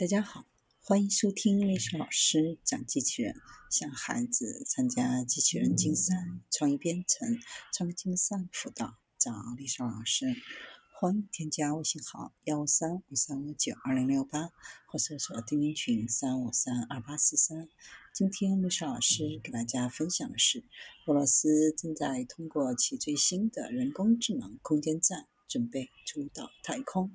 大家好，欢迎收听丽莎老师讲机器人，向孩子参加机器人竞赛、创意编程、创客竞赛辅导，找丽莎老师。欢迎添加微信号幺三五三五九二零六八，或搜索钉钉群三五三二八四三。今天丽莎老师给大家分享的是，俄罗斯正在通过其最新的人工智能空间站，准备出到太空。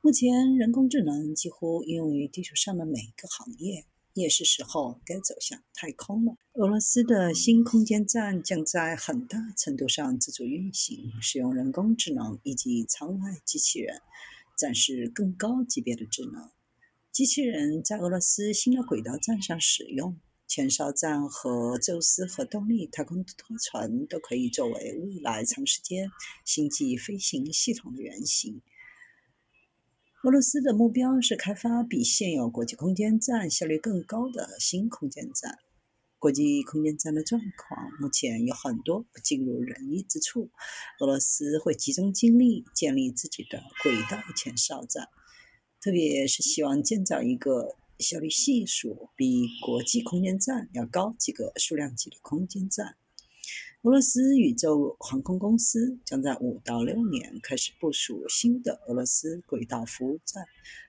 目前，人工智能几乎应用于地球上的每一个行业，也是时候该走向太空了。俄罗斯的新空间站将在很大程度上自主运行，使用人工智能以及舱外机器人，展示更高级别的智能。机器人在俄罗斯新的轨道站上使用，前哨站和宙斯核动力太空拖船都可以作为未来长时间星际飞行系统的原型。俄罗斯的目标是开发比现有国际空间站效率更高的新空间站。国际空间站的状况目前有很多不尽如人意之处。俄罗斯会集中精力建立自己的轨道前哨站，特别是希望建造一个效率系数比国际空间站要高几个数量级的空间站。俄罗斯宇宙航空公司将在五到六年开始部署新的俄罗斯轨道服务站，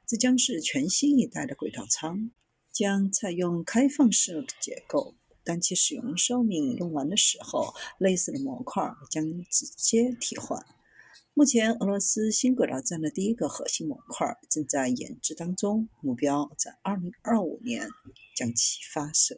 这将是全新一代的轨道舱，将采用开放式结构。当其使用寿命用完的时候，类似的模块将直接替换。目前，俄罗斯新轨道站的第一个核心模块正在研制当中，目标在二零二五年将其发射。